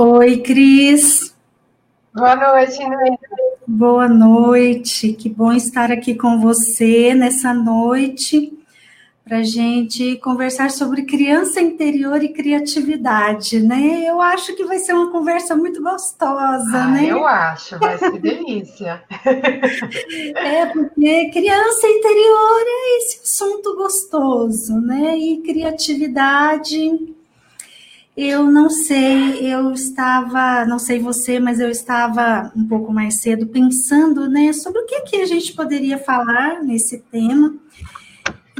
Oi, Cris. Boa noite, Inês. Boa noite. Que bom estar aqui com você nessa noite para a gente conversar sobre criança interior e criatividade, né? Eu acho que vai ser uma conversa muito gostosa, ah, né? Eu acho, vai ser delícia. é, porque criança interior é esse assunto gostoso, né? E criatividade, eu não sei, eu estava, não sei você, mas eu estava um pouco mais cedo pensando, né, sobre o que, que a gente poderia falar nesse tema.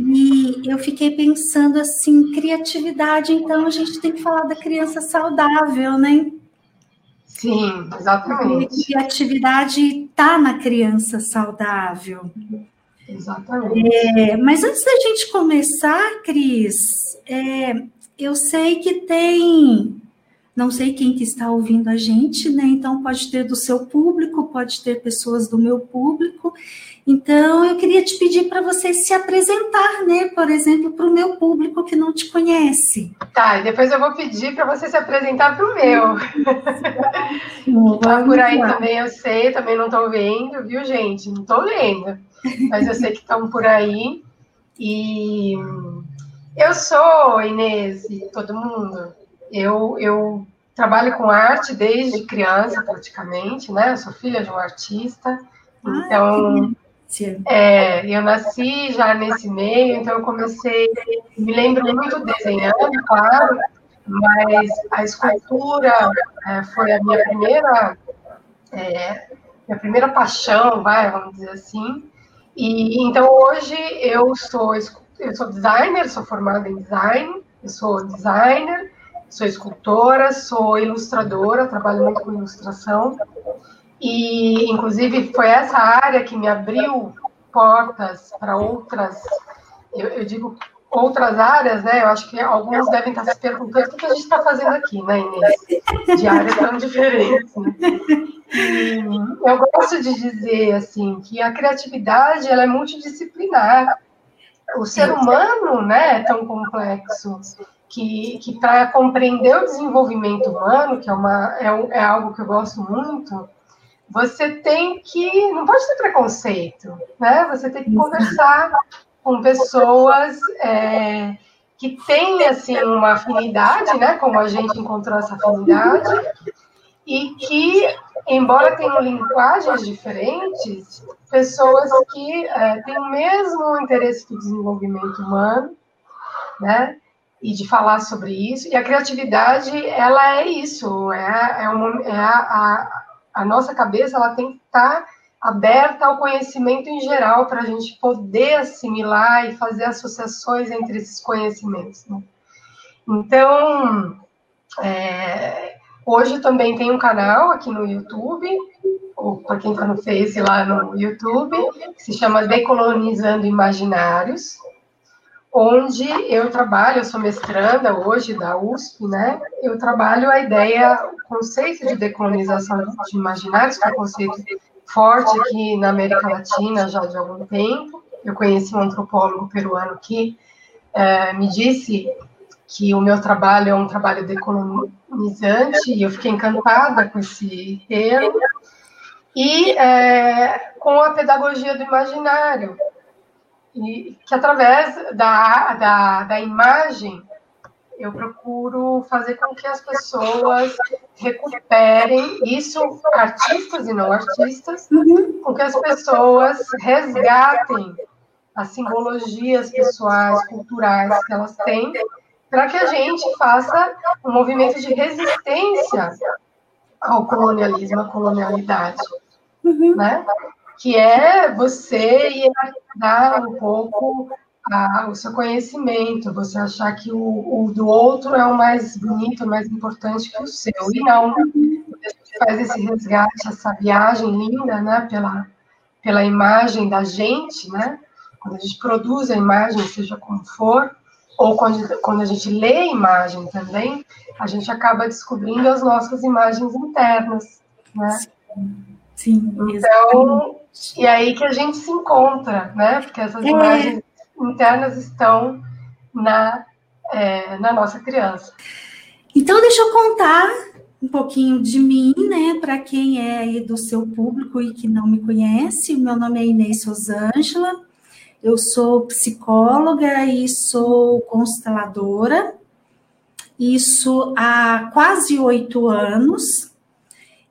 E eu fiquei pensando assim, criatividade, então a gente tem que falar da criança saudável, né? Sim, exatamente. Porque criatividade está na criança saudável. Exatamente. É, mas antes da gente começar, Cris, é, eu sei que tem não sei quem que está ouvindo a gente, né? Então pode ter do seu público, pode ter pessoas do meu público. Então eu queria te pedir para você se apresentar, né? Por exemplo, para o meu público que não te conhece. Tá, e depois eu vou pedir para você se apresentar para o meu. tá por aí lá. também, eu sei, também não estou vendo, viu, gente? Não estou lendo, mas eu sei que estão por aí. E eu sou, Inês, e todo mundo, eu, eu trabalho com arte desde criança, praticamente, né? Eu sou filha de um artista, então... É, eu nasci já nesse meio, então eu comecei, me lembro muito desenhando, claro, mas a escultura é, foi a minha primeira, é, minha primeira paixão, vai, vamos dizer assim. E então hoje eu sou eu sou designer, sou formada em design, eu sou designer, sou escultora, sou ilustradora, trabalho muito com ilustração. E, inclusive, foi essa área que me abriu portas para outras, eu, eu, digo outras áreas, né? Eu acho que alguns devem estar se perguntando o que a gente está fazendo aqui, né, Inês? De áreas tão diferentes. Né? Eu gosto de dizer, assim, que a criatividade ela é multidisciplinar o ser humano né, é tão complexo que, que para compreender o desenvolvimento humano, que é, uma, é, um, é algo que eu gosto muito, você tem que. Não pode ter preconceito, né? Você tem que conversar com pessoas é, que têm assim, uma afinidade, né? Como a gente encontrou essa afinidade, e que, embora tenham linguagens diferentes, pessoas que é, têm o mesmo interesse do desenvolvimento humano, né? E de falar sobre isso. E a criatividade, ela é isso, é, é, é a, a, a, nossa cabeça, ela tem que estar aberta ao conhecimento em geral para a gente poder assimilar e fazer associações entre esses conhecimentos. Né? Então, é, Hoje também tem um canal aqui no YouTube, ou para quem está no Face lá no YouTube, que se chama Decolonizando Imaginários, onde eu trabalho, eu sou mestranda hoje da USP, né? Eu trabalho a ideia, o conceito de decolonização de imaginários, que é um conceito forte aqui na América Latina já de algum tempo. Eu conheci um antropólogo peruano que é, me disse que o meu trabalho é um trabalho decolonizante, e eu fiquei encantada com esse termo, e é, com a pedagogia do imaginário, e que através da, da, da imagem eu procuro fazer com que as pessoas recuperem isso, artistas e não artistas, uhum. com que as pessoas resgatem as simbologias pessoais, culturais que elas têm para que a gente faça um movimento de resistência ao colonialismo, à colonialidade, uhum. né? Que é você dar um pouco a, o seu conhecimento, você achar que o, o, do outro é o mais bonito, o mais importante que o seu, e não. A gente faz esse resgate, essa viagem linda, né? Pela, pela imagem da gente, né? Quando a gente produz a imagem, seja como for, ou quando, quando a gente lê a imagem também, a gente acaba descobrindo as nossas imagens internas, né? Sim, então, e aí que a gente se encontra, né? Porque essas é. imagens internas estão na, é, na nossa criança. Então, deixa eu contar um pouquinho de mim, né, para quem é aí do seu público e que não me conhece. Meu nome é Inês Rosângela, eu sou psicóloga e sou consteladora, isso há quase oito anos.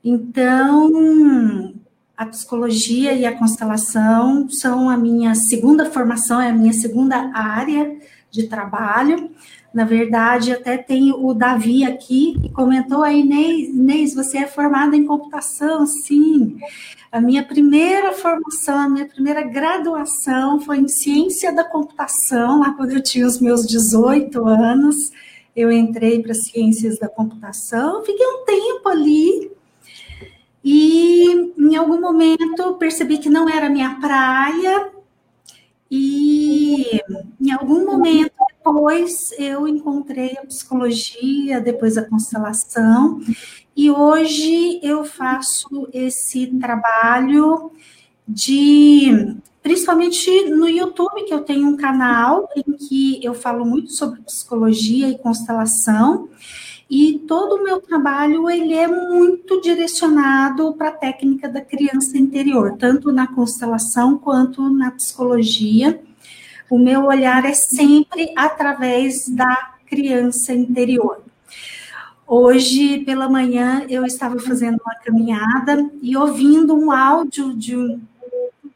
Então, a psicologia e a constelação são a minha segunda formação, é a minha segunda área de trabalho. Na verdade, até tem o Davi aqui, que comentou a Inês, Inês, você é formada em computação? Sim. A minha primeira formação, a minha primeira graduação foi em ciência da computação, lá quando eu tinha os meus 18 anos. Eu entrei para ciências da computação, fiquei um tempo ali, e em algum momento percebi que não era minha praia, e em algum momento depois eu encontrei a psicologia, depois a constelação, e hoje eu faço esse trabalho de principalmente no YouTube, que eu tenho um canal em que eu falo muito sobre psicologia e constelação, e todo o meu trabalho ele é muito direcionado para a técnica da criança interior, tanto na constelação quanto na psicologia. O meu olhar é sempre através da criança interior. Hoje pela manhã eu estava fazendo uma caminhada e ouvindo um áudio de,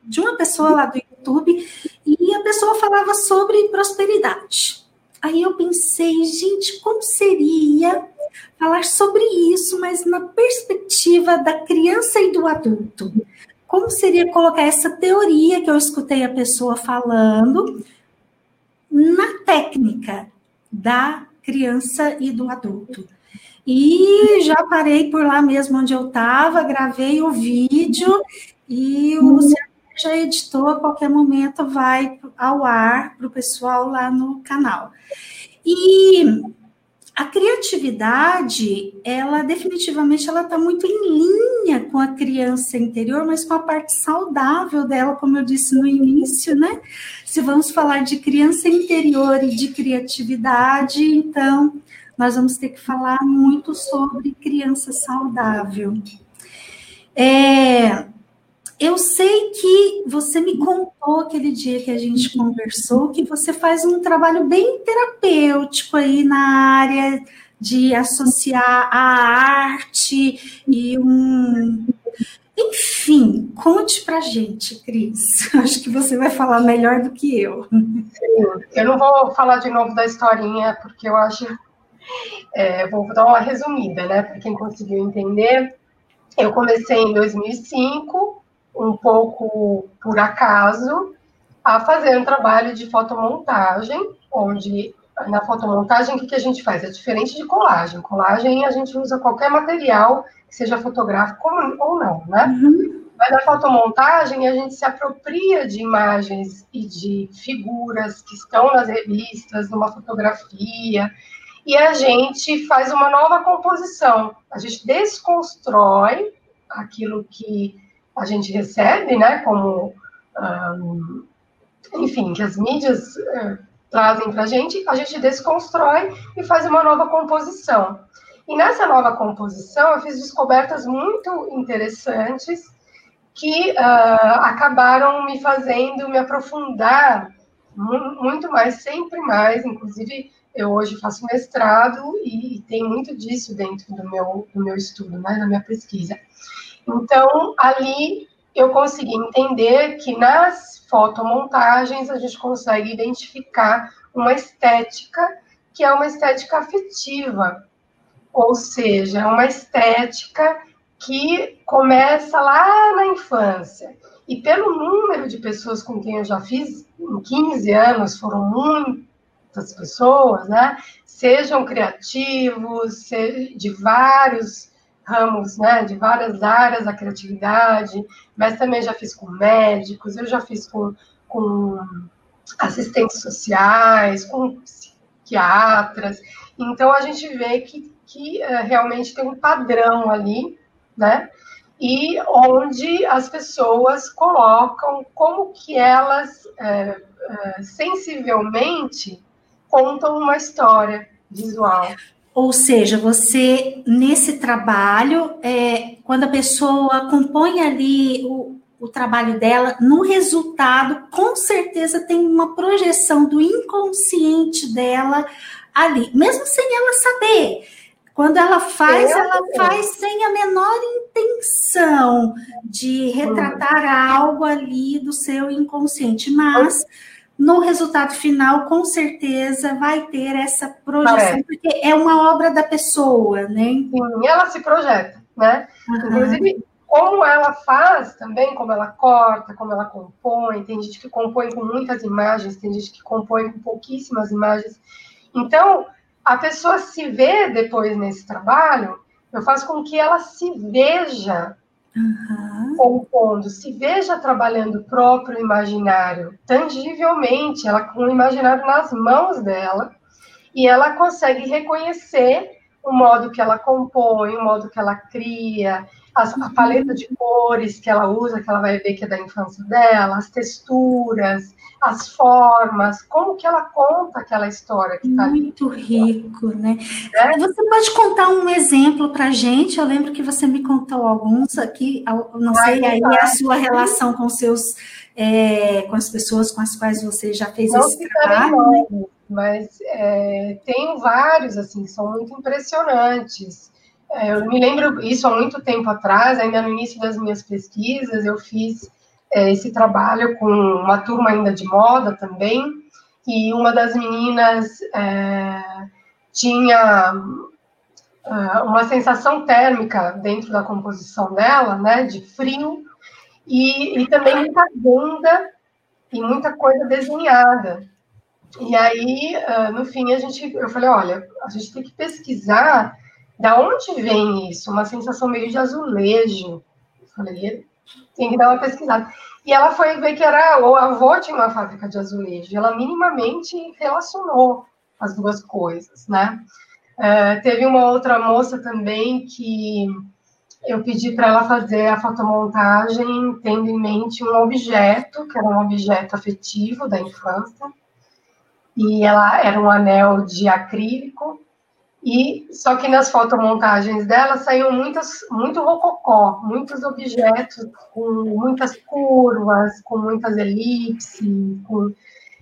de uma pessoa lá do YouTube e a pessoa falava sobre prosperidade. Aí eu pensei, gente, como seria falar sobre isso, mas na perspectiva da criança e do adulto? Como seria colocar essa teoria que eu escutei a pessoa falando na técnica da criança e do adulto? E já parei por lá mesmo onde eu estava, gravei o vídeo e o Luciano já editou, a qualquer momento vai ao ar para o pessoal lá no canal. E a criatividade, ela definitivamente ela está muito em linha com a criança interior, mas com a parte saudável dela, como eu disse no início, né? Se vamos falar de criança interior e de criatividade, então nós vamos ter que falar muito sobre criança saudável. É, eu sei que você me contou aquele dia que a gente conversou que você faz um trabalho bem terapêutico aí na área de associar a arte e um. Enfim, conte pra gente, Cris. Acho que você vai falar melhor do que eu. Eu não vou falar de novo da historinha, porque eu acho. É, vou dar uma resumida, né? Para quem conseguiu entender. Eu comecei em 2005 um pouco por acaso, a fazer um trabalho de fotomontagem, onde na fotomontagem o que, que a gente faz? É diferente de colagem. Colagem a gente usa qualquer material que seja fotográfico ou não, né? Uhum. Mas na fotomontagem a gente se apropria de imagens e de figuras que estão nas revistas, numa fotografia, e a gente faz uma nova composição. A gente desconstrói aquilo que a gente recebe, né, como, um, enfim, que as mídias uh, trazem para a gente, a gente desconstrói e faz uma nova composição. E nessa nova composição, eu fiz descobertas muito interessantes que uh, acabaram me fazendo me aprofundar muito mais, sempre mais. Inclusive, eu hoje faço mestrado e, e tem muito disso dentro do meu, do meu estudo, né, da minha pesquisa. Então, ali eu consegui entender que nas fotomontagens a gente consegue identificar uma estética que é uma estética afetiva, ou seja, é uma estética que começa lá na infância. E pelo número de pessoas com quem eu já fiz, em 15 anos, foram muitas pessoas, né? Sejam criativos, de vários ramos, né, de várias áreas da criatividade, mas também já fiz com médicos, eu já fiz com, com assistentes sociais, com psiquiatras. Então a gente vê que, que uh, realmente tem um padrão ali, né? E onde as pessoas colocam como que elas uh, uh, sensivelmente contam uma história visual. Ou seja, você, nesse trabalho, é, quando a pessoa compõe ali o, o trabalho dela, no resultado, com certeza tem uma projeção do inconsciente dela ali, mesmo sem ela saber. Quando ela faz, ela faz sem a menor intenção de retratar algo ali do seu inconsciente, mas no resultado final, com certeza, vai ter essa projeção, Parece. porque é uma obra da pessoa, né? Sim, ela se projeta, né? Uhum. Inclusive, como ela faz também, como ela corta, como ela compõe, tem gente que compõe com muitas imagens, tem gente que compõe com pouquíssimas imagens. Então, a pessoa se vê depois nesse trabalho, eu faço com que ela se veja uhum. Compondo, se veja trabalhando o próprio imaginário, tangivelmente, ela com o imaginário nas mãos dela, e ela consegue reconhecer o modo que ela compõe, o modo que ela cria, a paleta de cores que ela usa, que ela vai ver que é da infância dela, as texturas, as formas, como que ela conta aquela história que está Muito rico, né? É? Você pode contar um exemplo para a gente? Eu lembro que você me contou alguns aqui, não sei aí a sua relação com seus é, com as pessoas com as quais você já fez não esse trabalho. Não, mas é, tenho vários assim, que são muito impressionantes. É, eu me lembro isso há muito tempo atrás, ainda no início das minhas pesquisas, eu fiz é, esse trabalho com uma turma ainda de moda também, e uma das meninas é, tinha uh, uma sensação térmica dentro da composição dela, né, de frio, e, e também muita bunda e muita coisa desenhada. E aí, uh, no fim, a gente, eu falei, olha, a gente tem que pesquisar da onde vem isso? Uma sensação meio de azulejo. Eu falei, tem que dar uma pesquisada. E ela foi ver que era, o avô tinha uma fábrica de azulejo. Ela minimamente relacionou as duas coisas, né? Uh, teve uma outra moça também que eu pedi para ela fazer a fotomontagem tendo em mente um objeto, que era um objeto afetivo da infância, e ela era um anel de acrílico, e só que nas fotomontagens dela saíam muitas, muito rococó, muitos objetos com muitas curvas, com muitas elipses, com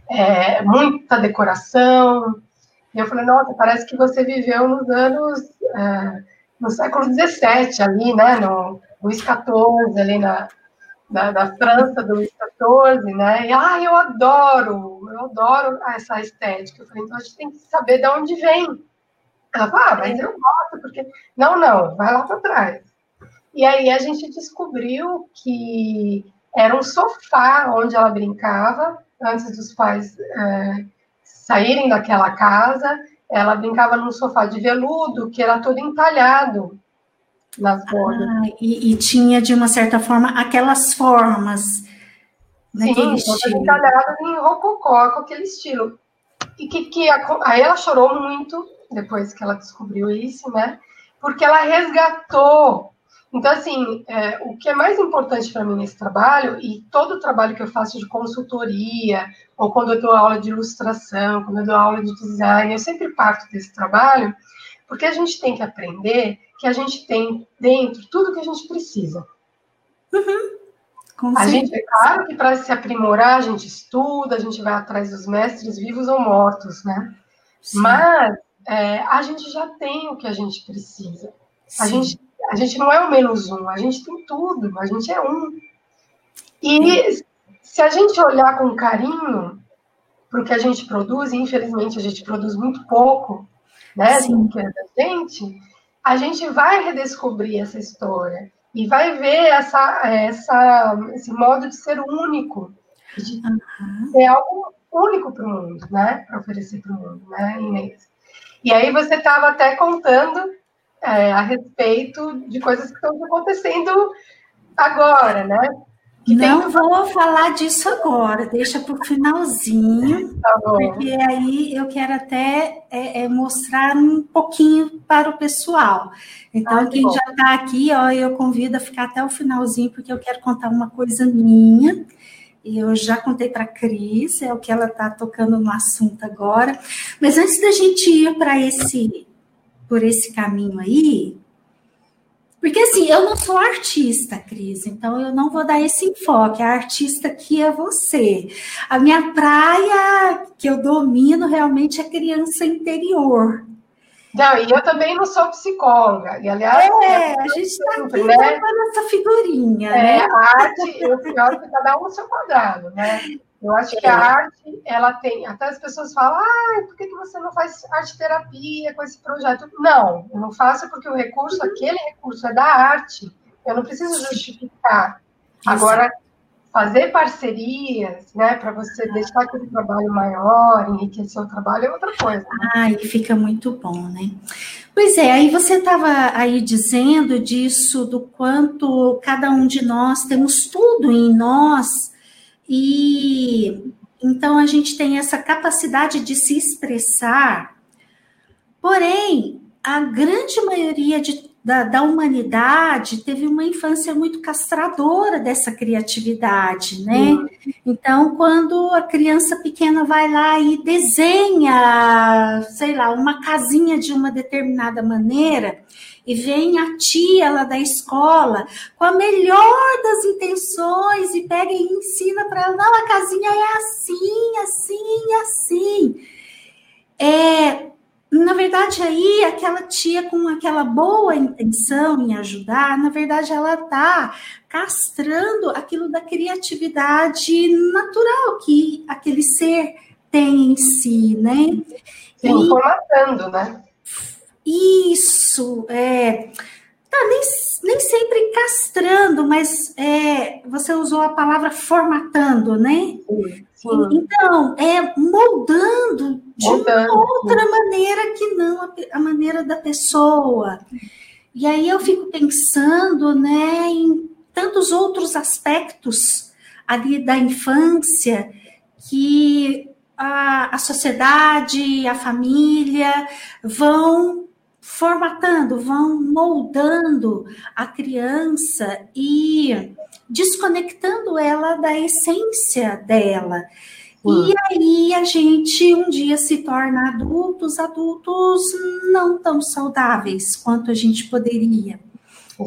é, muita decoração. E eu falei, nossa, parece que você viveu nos anos, é, no século XVII ali, né, no Luís XIV, ali na, na, na, França do Luís XIV, né, e, ah, eu adoro, eu adoro essa estética. Eu falei, então a gente tem que saber de onde vem, ela falou, ah, mas eu gosto, porque. Não, não, vai lá para trás. E aí a gente descobriu que era um sofá onde ela brincava, antes dos pais é, saírem daquela casa. Ela brincava num sofá de veludo, que era todo entalhado nas bordas. Ah, e, e, tinha, de uma certa forma, aquelas formas. Sim, estilo. entalhado em rococó, com aquele estilo. E que, que aí ela chorou muito, depois que ela descobriu isso, né? Porque ela resgatou. Então, assim, é, o que é mais importante para mim nesse trabalho, e todo o trabalho que eu faço de consultoria, ou quando eu dou aula de ilustração, quando eu dou aula de design, eu sempre parto desse trabalho, porque a gente tem que aprender que a gente tem dentro tudo que a gente precisa. Uhum. a gente, é claro que para se aprimorar, a gente estuda, a gente vai atrás dos mestres vivos ou mortos, né? Sim. Mas é, a gente já tem o que a gente precisa. A gente, a gente não é o menos um, a gente tem tudo, a gente é um. E se a gente olhar com carinho para o que a gente produz, e infelizmente a gente produz muito pouco, né, do que é da gente, a gente vai redescobrir essa história e vai ver essa, essa, esse modo de ser único, de uhum. ser algo único para o mundo, né, para oferecer para o mundo, né, Inês? E aí você estava até contando é, a respeito de coisas que estão acontecendo agora, né? Que Não tem... vou falar disso agora, deixa para o finalzinho, tá porque aí eu quero até é, é, mostrar um pouquinho para o pessoal. Então, ah, quem bom. já está aqui, ó, eu convido a ficar até o finalzinho, porque eu quero contar uma coisa minha e eu já contei para a Cris, é o que ela está tocando no assunto agora. Mas antes da gente ir para esse por esse caminho aí, porque assim, eu não sou artista, Cris, então eu não vou dar esse enfoque. A artista aqui é você. A minha praia que eu domino realmente é criança interior. Não, e eu também não sou psicóloga. E, aliás, é, a gente está aqui né? essa figurinha. É, né? A arte, eu pior que cada um no seu quadrado, né? Eu acho que a é. arte, ela tem. Até as pessoas falam, ah, por que você não faz arte terapia com esse projeto? Não, eu não faço porque o recurso, aquele recurso é da arte. Eu não preciso justificar. Agora, fazer parcerias, né, para você deixar aquele trabalho maior, enriquecer o trabalho é outra coisa. Né? Ai, fica muito bom, né? Pois é, aí você estava aí dizendo disso, do quanto cada um de nós temos tudo em nós e então a gente tem essa capacidade de se expressar. Porém, a grande maioria de, da, da, humanidade teve uma infância muito castradora dessa criatividade, né? Então, quando a criança pequena vai lá e desenha, sei lá, uma casinha de uma determinada maneira, e vem a tia lá da escola com a melhor das intenções e pega e ensina para ela, não, a casinha é assim, assim, assim. É, na verdade, aí, aquela tia com aquela boa intenção em ajudar, na verdade, ela está castrando aquilo da criatividade natural que aquele ser tem em si, né? Sim, e, formatando, né? Isso, é. Tá, nem, nem sempre castrando, mas é, você usou a palavra formatando, né? Sim, sim. Então, é moldando de uma outra maneira que não a, a, maneira da pessoa. E aí eu fico pensando, né, em tantos outros aspectos ali da infância que a, a sociedade, a família vão formatando, vão moldando a criança e desconectando ela da essência dela. E aí a gente um dia se torna adultos, adultos não tão saudáveis quanto a gente poderia.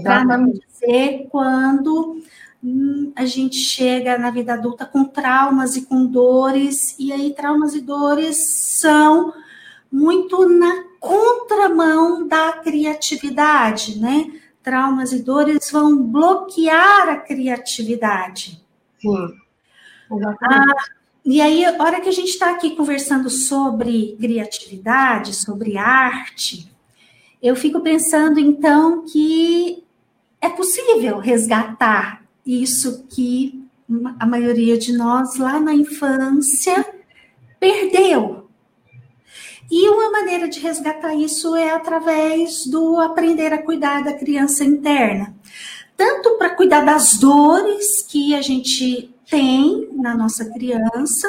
Para não dizer quando hum, a gente chega na vida adulta com traumas e com dores, e aí traumas e dores são muito na contramão da criatividade, né? Traumas e dores vão bloquear a criatividade. Sim. Ah, e aí, a hora que a gente está aqui conversando sobre criatividade, sobre arte, eu fico pensando então que é possível resgatar isso que a maioria de nós lá na infância perdeu e uma maneira de resgatar isso é através do aprender a cuidar da criança interna. Tanto para cuidar das dores que a gente tem na nossa criança,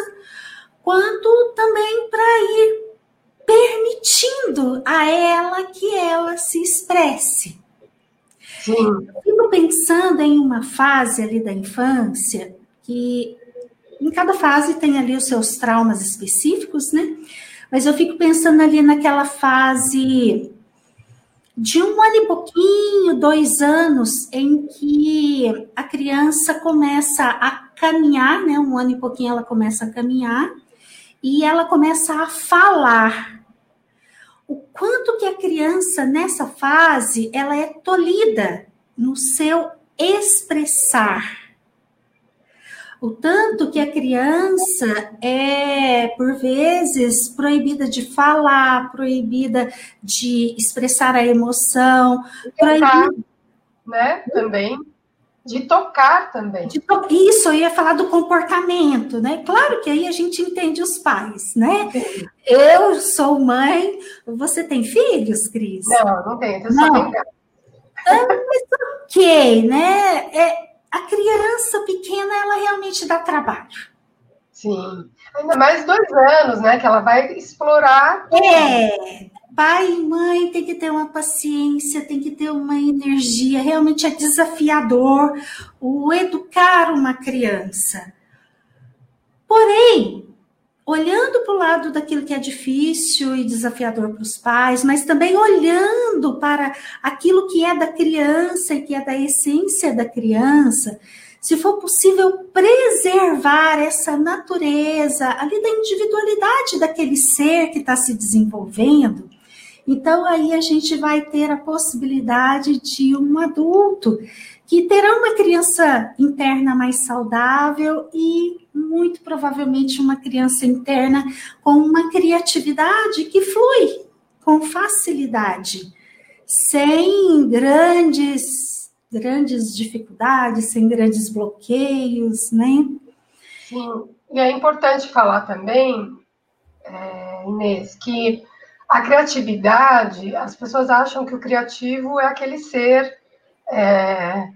quanto também para ir permitindo a ela que ela se expresse. Sim. Eu fico pensando em uma fase ali da infância que em cada fase tem ali os seus traumas específicos, né? Mas eu fico pensando ali naquela fase de um ano e pouquinho, dois anos, em que a criança começa a caminhar, né? Um ano e pouquinho ela começa a caminhar e ela começa a falar. O quanto que a criança nessa fase ela é tolhida no seu expressar o tanto que a criança é, por vezes, proibida de falar, proibida de expressar a emoção, proibida... né? Também. De tocar também. De to... Isso, eu ia falar do comportamento, né? Claro que aí a gente entende os pais, né? Sim. Eu sou mãe. Você tem filhos, Cris? Não, não tenho. Eu não. só tenho. Ah, mas ok, né? É, a criança pequena, ela realmente dá trabalho. Sim. Ainda mais dois anos, né? Que ela vai explorar. É. Pai e mãe tem que ter uma paciência, tem que ter uma energia. Realmente é desafiador o educar uma criança. Porém, olhando para o lado daquilo que é difícil e desafiador para os pais, mas também olhando para aquilo que é da criança e que é da essência da criança, se for possível preservar essa natureza ali da individualidade daquele ser que está se desenvolvendo, então aí a gente vai ter a possibilidade de um adulto que terá uma criança interna mais saudável e muito provavelmente uma criança interna com uma criatividade que flui com facilidade, sem grandes grandes dificuldades, sem grandes bloqueios, né? Sim, e é importante falar também, é, Inês, que a criatividade, as pessoas acham que o criativo é aquele ser é,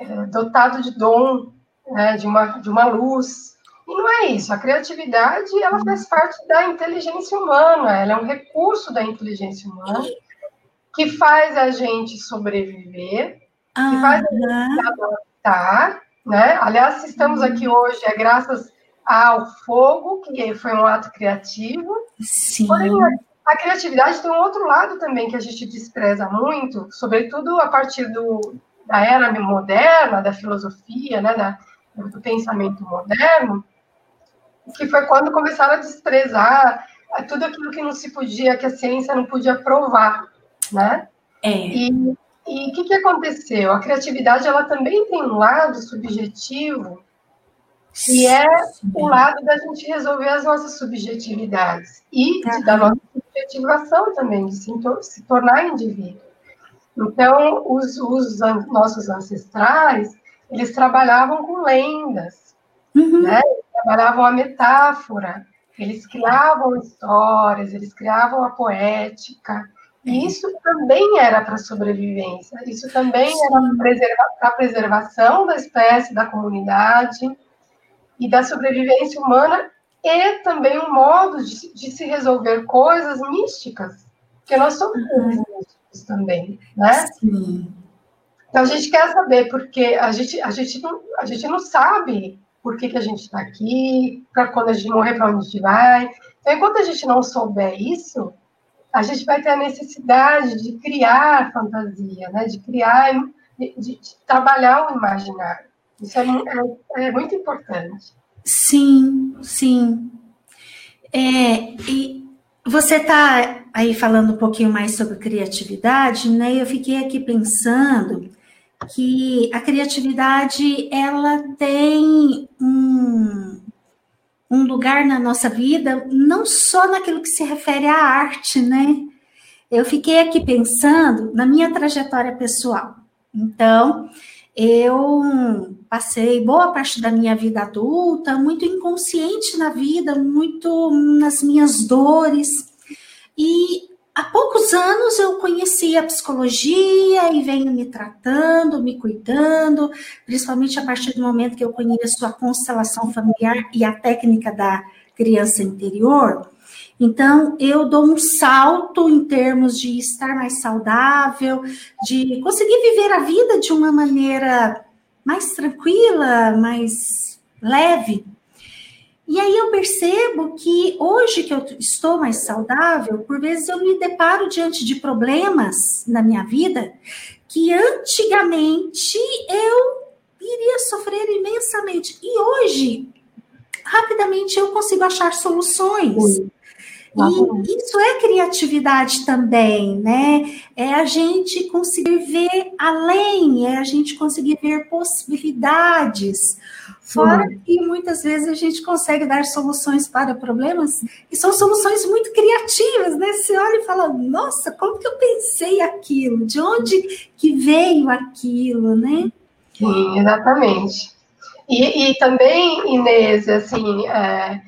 é, dotado de dom, né, de, uma, de uma luz. E não é isso. A criatividade ela faz parte da inteligência humana, ela é um recurso da inteligência humana que faz a gente sobreviver, que faz a gente se adaptar. Né? Aliás, se estamos aqui hoje é graças ao fogo, que foi um ato criativo. Sim. Porém, a criatividade tem um outro lado também que a gente despreza muito, sobretudo a partir do, da era moderna, da filosofia, né, da, do pensamento moderno, que foi quando começaram a desprezar tudo aquilo que não se podia, que a ciência não podia provar, né? É. E o que, que aconteceu? A criatividade ela também tem um lado subjetivo que é o lado da gente resolver as nossas subjetividades e de, da nossa subjetivação também, de se, se tornar indivíduo. Então, os, os an nossos ancestrais, eles trabalhavam com lendas, uhum. né? Eles trabalhavam a metáfora, eles criavam histórias, eles criavam a poética, e isso também era para sobrevivência, isso também era para a preservação da espécie, da comunidade, e da sobrevivência humana e também um modo de, de se resolver coisas místicas, porque nós somos uhum. místicos também, né? Sim. Então a gente quer saber porque a gente a gente não a gente não sabe por que, que a gente está aqui, para quando a gente morrer para onde a gente vai. Então enquanto a gente não souber isso, a gente vai ter a necessidade de criar fantasia, né? De criar, de, de, de trabalhar o imaginário. Isso é, é, é muito importante. Sim, sim. É, e você está aí falando um pouquinho mais sobre criatividade, né? Eu fiquei aqui pensando que a criatividade ela tem um, um lugar na nossa vida, não só naquilo que se refere à arte, né? Eu fiquei aqui pensando na minha trajetória pessoal. Então, eu passei boa parte da minha vida adulta muito inconsciente na vida, muito nas minhas dores. E há poucos anos eu conheci a psicologia e venho me tratando, me cuidando, principalmente a partir do momento que eu conheço a constelação familiar e a técnica da criança interior. Então, eu dou um salto em termos de estar mais saudável, de conseguir viver a vida de uma maneira mais tranquila, mais leve. E aí eu percebo que hoje que eu estou mais saudável, por vezes eu me deparo diante de problemas na minha vida que antigamente eu iria sofrer imensamente. E hoje, rapidamente, eu consigo achar soluções. E isso é criatividade também, né? É a gente conseguir ver além, é a gente conseguir ver possibilidades. Fora que muitas vezes a gente consegue dar soluções para problemas e são soluções muito criativas, né? Você olha e fala, nossa, como que eu pensei aquilo? De onde que veio aquilo, né? Sim, exatamente. E, e também, Inês, assim, é,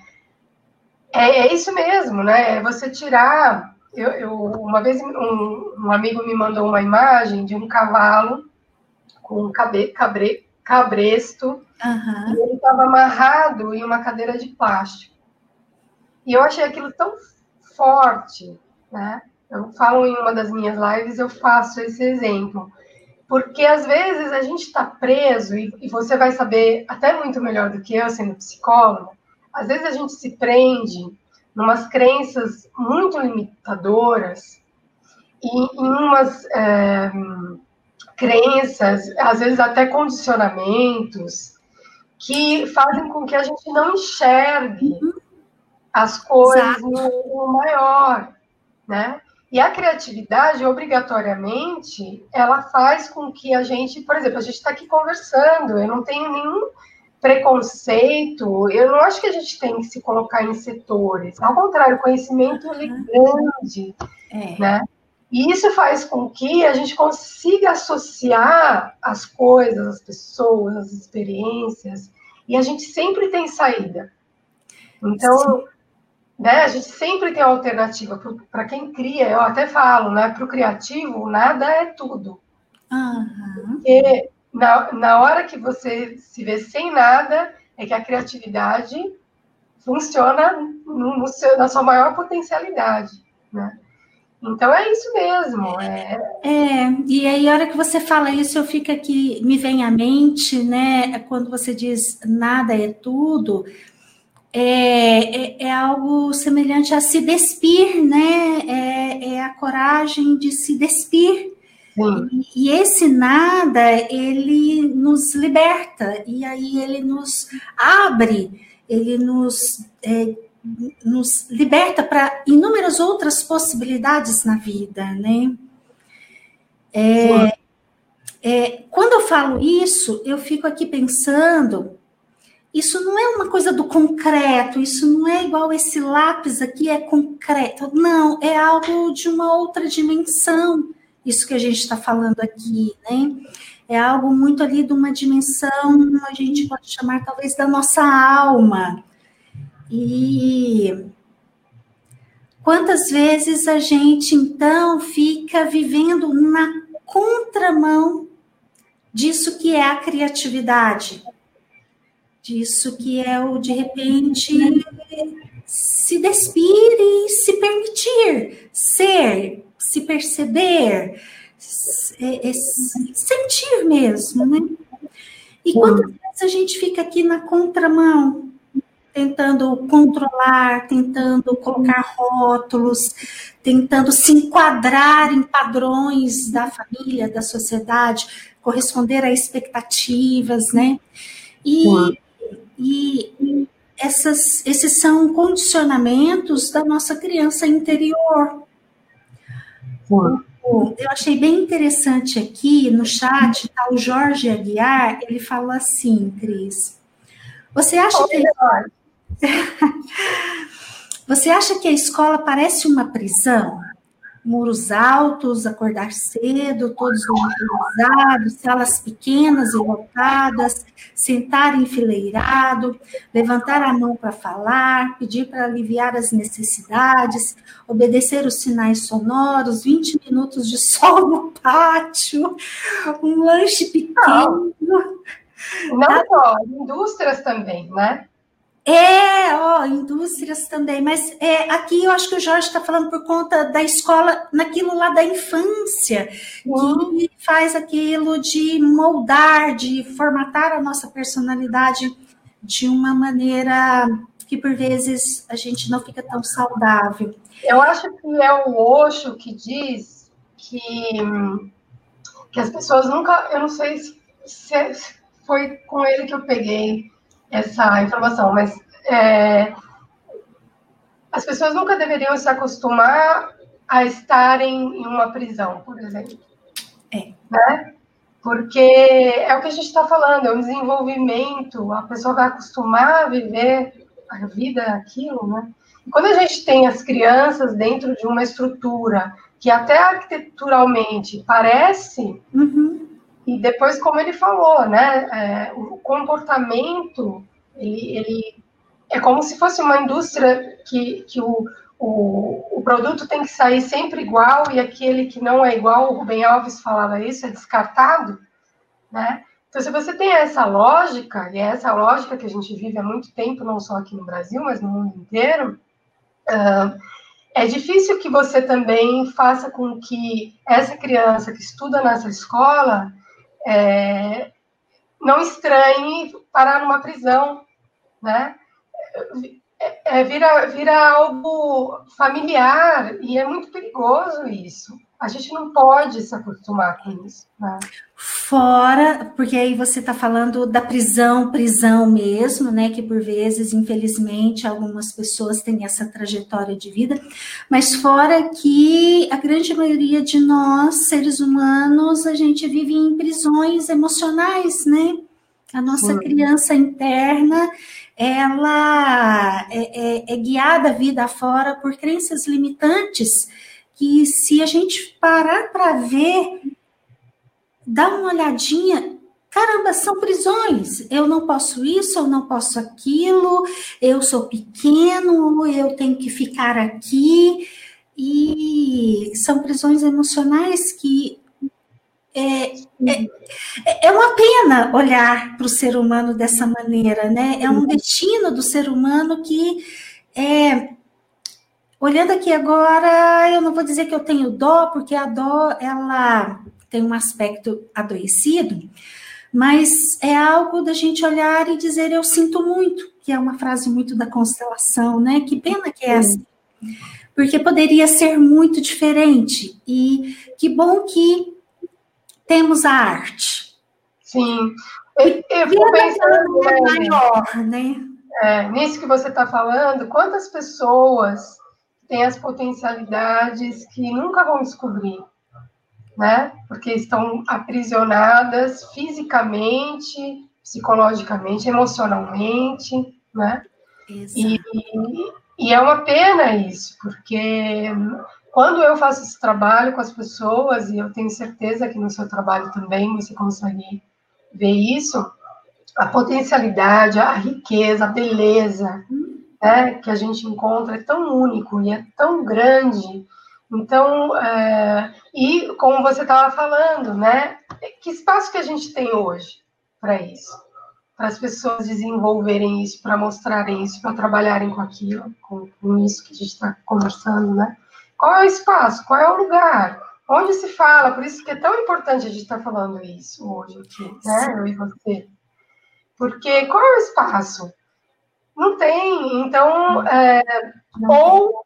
é, é isso mesmo, né? É você tirar. Eu, eu uma vez um, um, amigo me mandou uma imagem de um cavalo com um cabe, cabre, cabresto uhum. e ele estava amarrado em uma cadeira de plástico. E eu achei aquilo tão forte, né? Eu falo em uma das minhas lives, eu faço esse exemplo. Porque às vezes a gente está preso, e, e você vai saber até muito melhor do que eu, sendo psicóloga, às vezes a gente se prende numas crenças muito limitadoras e em umas é, crenças, às vezes até condicionamentos, que fazem com que a gente não enxergue as coisas no, no, maior, né? E a criatividade, obrigatoriamente, ela faz com que a gente, por exemplo, a gente está aqui conversando, eu não tenho nenhum preconceito, eu não acho que a gente tem que se colocar em setores. Ao contrário, o conhecimento é grande, é. né? E isso faz com que a gente consiga associar as coisas, as pessoas, as experiências, e a gente sempre tem saída. Então, né, a gente sempre tem alternativa. Para quem cria, eu até falo, né, para o criativo, nada é tudo. Uhum. Porque na, na hora que você se vê sem nada, é que a criatividade funciona no, no seu, na sua maior potencialidade, né? Então é isso mesmo. É... é, e aí a hora que você fala isso, eu fico aqui, me vem à mente, né? Quando você diz nada é tudo, é, é, é algo semelhante a se despir, né? É, é a coragem de se despir. E, e esse nada, ele nos liberta, e aí ele nos abre, ele nos é, nos liberta para inúmeras outras possibilidades na vida, né? É, é, quando eu falo isso, eu fico aqui pensando, isso não é uma coisa do concreto, isso não é igual esse lápis aqui é concreto, não, é algo de uma outra dimensão, isso que a gente está falando aqui, né? É algo muito ali de uma dimensão, a gente pode chamar talvez da nossa alma, e quantas vezes a gente então fica vivendo na contramão disso que é a criatividade, disso que é o de repente se despir e se permitir ser, se perceber, é, é, sentir mesmo, né? E quantas vezes a gente fica aqui na contramão, tentando controlar, tentando colocar rótulos, tentando se enquadrar em padrões da família, da sociedade, corresponder a expectativas, né? E, e essas, esses são condicionamentos da nossa criança interior. Eu achei bem interessante aqui no chat, tá, o Jorge Aguiar, ele falou assim, Cris. Você acha que. Você acha que a escola parece uma prisão? Muros altos, acordar cedo, todos organizados, salas pequenas e lotadas, sentar enfileirado, levantar a mão para falar, pedir para aliviar as necessidades, obedecer os sinais sonoros, 20 minutos de sol no pátio, um lanche pequeno. Não, não só, indústrias também, né? É, ó, indústrias também, mas é, aqui eu acho que o Jorge está falando por conta da escola, naquilo lá da infância, que faz aquilo de moldar, de formatar a nossa personalidade de uma maneira que por vezes a gente não fica tão saudável. Eu acho que é o Osho que diz que, que as pessoas nunca, eu não sei se foi com ele que eu peguei essa informação, mas é, as pessoas nunca deveriam se acostumar a estarem em uma prisão, por exemplo. É. Né? Porque é o que a gente está falando, é um desenvolvimento, a pessoa vai acostumar a viver a vida aquilo, né? E quando a gente tem as crianças dentro de uma estrutura que até arquiteturalmente parece, uhum. E depois, como ele falou, né, é, o comportamento, ele, ele, é como se fosse uma indústria que, que o, o, o produto tem que sair sempre igual e aquele que não é igual, o Rubem Alves falava isso, é descartado, né? Então, se você tem essa lógica, e é essa lógica que a gente vive há muito tempo, não só aqui no Brasil, mas no mundo inteiro, uh, é difícil que você também faça com que essa criança que estuda nessa escola é, não estranhe parar numa prisão, né? é, é, vira, vira algo familiar e é muito perigoso isso. A gente não pode se acostumar com isso. Né? Fora, porque aí você está falando da prisão, prisão mesmo, né? Que por vezes, infelizmente, algumas pessoas têm essa trajetória de vida, mas fora que a grande maioria de nós, seres humanos, a gente vive em prisões emocionais, né? A nossa Sim. criança interna, ela é, é, é guiada vida fora por crenças limitantes que se a gente parar para ver, dá uma olhadinha, caramba, são prisões. Eu não posso isso, eu não posso aquilo, eu sou pequeno, eu tenho que ficar aqui. E são prisões emocionais que é, é, é uma pena olhar para o ser humano dessa maneira, né? É um destino do ser humano que é, Olhando aqui agora, eu não vou dizer que eu tenho dó, porque a dó ela tem um aspecto adoecido, mas é algo da gente olhar e dizer eu sinto muito, que é uma frase muito da constelação, né? Que pena que é assim. Porque poderia ser muito diferente. E que bom que temos a arte. Sim. Eu, eu fico pensando né, maior, né? É, nisso que você está falando, quantas pessoas têm as potencialidades que nunca vão descobrir, né? Porque estão aprisionadas fisicamente, psicologicamente, emocionalmente, né? E, e é uma pena isso, porque quando eu faço esse trabalho com as pessoas, e eu tenho certeza que no seu trabalho também você consegue ver isso, a potencialidade, a riqueza, a beleza, né, que a gente encontra é tão único e é tão grande. Então, é, e como você estava falando, né, que espaço que a gente tem hoje para isso? Para as pessoas desenvolverem isso, para mostrarem isso, para trabalharem com aquilo, com, com isso que a gente está conversando, né? Qual é o espaço? Qual é o lugar? Onde se fala? Por isso que é tão importante a gente estar tá falando isso hoje aqui, né? Eu e você. Porque qual é o espaço? Não tem. Então, é, ou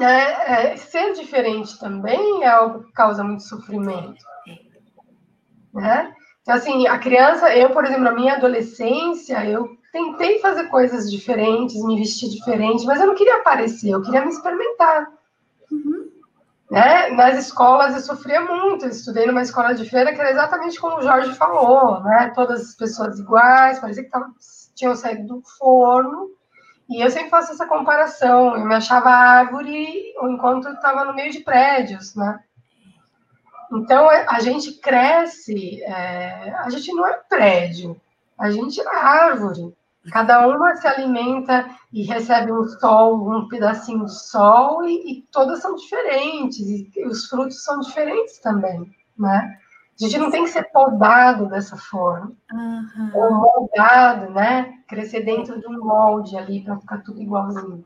é, é, ser diferente também é algo que causa muito sofrimento. Né? Então, assim, a criança, eu, por exemplo, na minha adolescência, eu tentei fazer coisas diferentes, me vestir diferente, mas eu não queria aparecer, eu queria me experimentar. Uhum. Né? Nas escolas eu sofria muito, eu estudei numa escola de feira que era exatamente como o Jorge falou, né? Todas as pessoas iguais, parecia que estavam tinham saído do forno. E eu sempre faço essa comparação. Eu me achava árvore enquanto estava no meio de prédios, né? Então, é, a gente cresce, é, a gente não é prédio, a gente é árvore. Cada uma se alimenta e recebe um sol, um pedacinho de sol, e, e todas são diferentes, e os frutos são diferentes também, né? A gente não tem que ser podado dessa forma. Uhum. Ou moldado, né? Crescer dentro de um molde ali para ficar tudo igualzinho.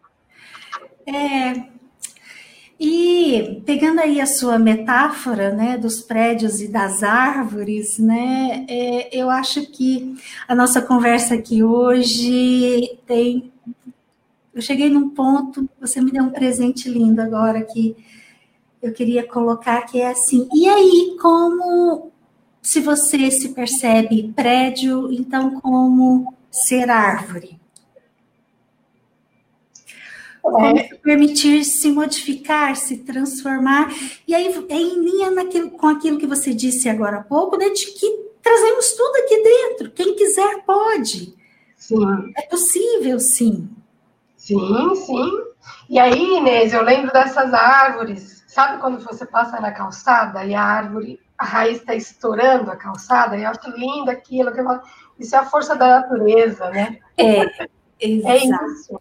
É. E pegando aí a sua metáfora, né, dos prédios e das árvores, né, é, eu acho que a nossa conversa aqui hoje tem. Eu cheguei num ponto, você me deu um presente lindo agora que eu queria colocar que é assim. E aí, como se você se percebe prédio, então como ser árvore? Como é. permitir se modificar, se transformar. E aí é em linha naquilo, com aquilo que você disse agora há pouco, né, de que trazemos tudo aqui dentro. Quem quiser pode. Sim. É possível, sim. Sim, sim. E aí, Inês, eu lembro dessas árvores Sabe quando você passa na calçada e a árvore, a raiz está estourando a calçada? Eu acho lindo aquilo. Isso é a força da natureza, né? É, é isso.